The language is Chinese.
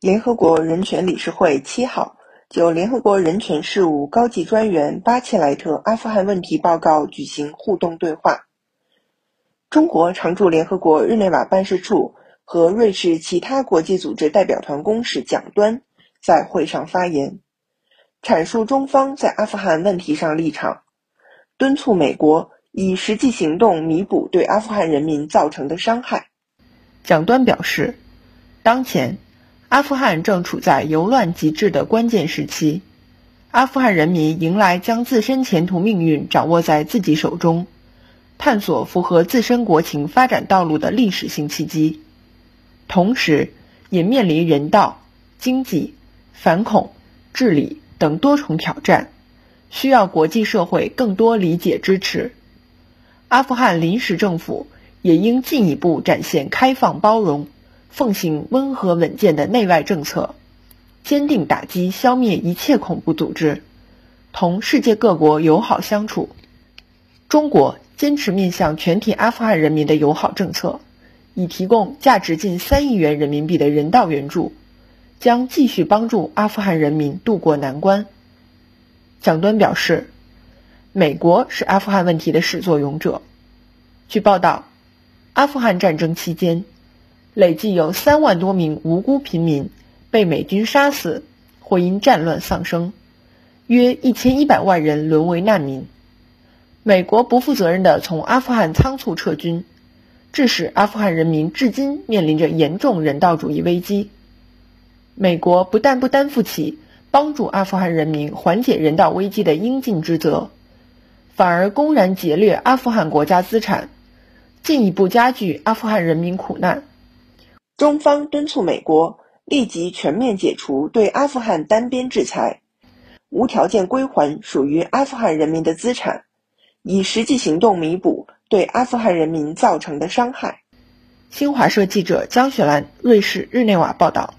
联合国人权理事会七号就联合国人权事务高级专员巴切莱特阿富汗问题报告举行互动对话。中国常驻联合国日内瓦办事处和瑞士其他国际组织代表团公使蒋端在会上发言，阐述中方在阿富汗问题上立场，敦促美国以实际行动弥补对阿富汗人民造成的伤害。蒋端表示，当前阿富汗正处在由乱及治的关键时期，阿富汗人民迎来将自身前途命运掌握在自己手中。探索符合自身国情发展道路的历史性契机，同时也面临人道、经济、反恐、治理等多重挑战，需要国际社会更多理解支持。阿富汗临时政府也应进一步展现开放包容，奉行温和稳健的内外政策，坚定打击消灭一切恐怖组织，同世界各国友好相处。中国。坚持面向全体阿富汗人民的友好政策，已提供价值近三亿元人民币的人道援助，将继续帮助阿富汗人民渡过难关。蒋端表示，美国是阿富汗问题的始作俑者。据报道，阿富汗战争期间，累计有三万多名无辜平民被美军杀死或因战乱丧生，约一千一百万人沦为难民。美国不负责任地从阿富汗仓促撤军，致使阿富汗人民至今面临着严重人道主义危机。美国不但不担负起帮助阿富汗人民缓解人道危机的应尽职责，反而公然劫掠阿富汗国家资产，进一步加剧阿富汗人民苦难。中方敦促美国立即全面解除对阿富汗单边制裁，无条件归还属于阿富汗人民的资产。以实际行动弥补对阿富汗人民造成的伤害。新华社记者江雪兰，瑞士日内瓦报道。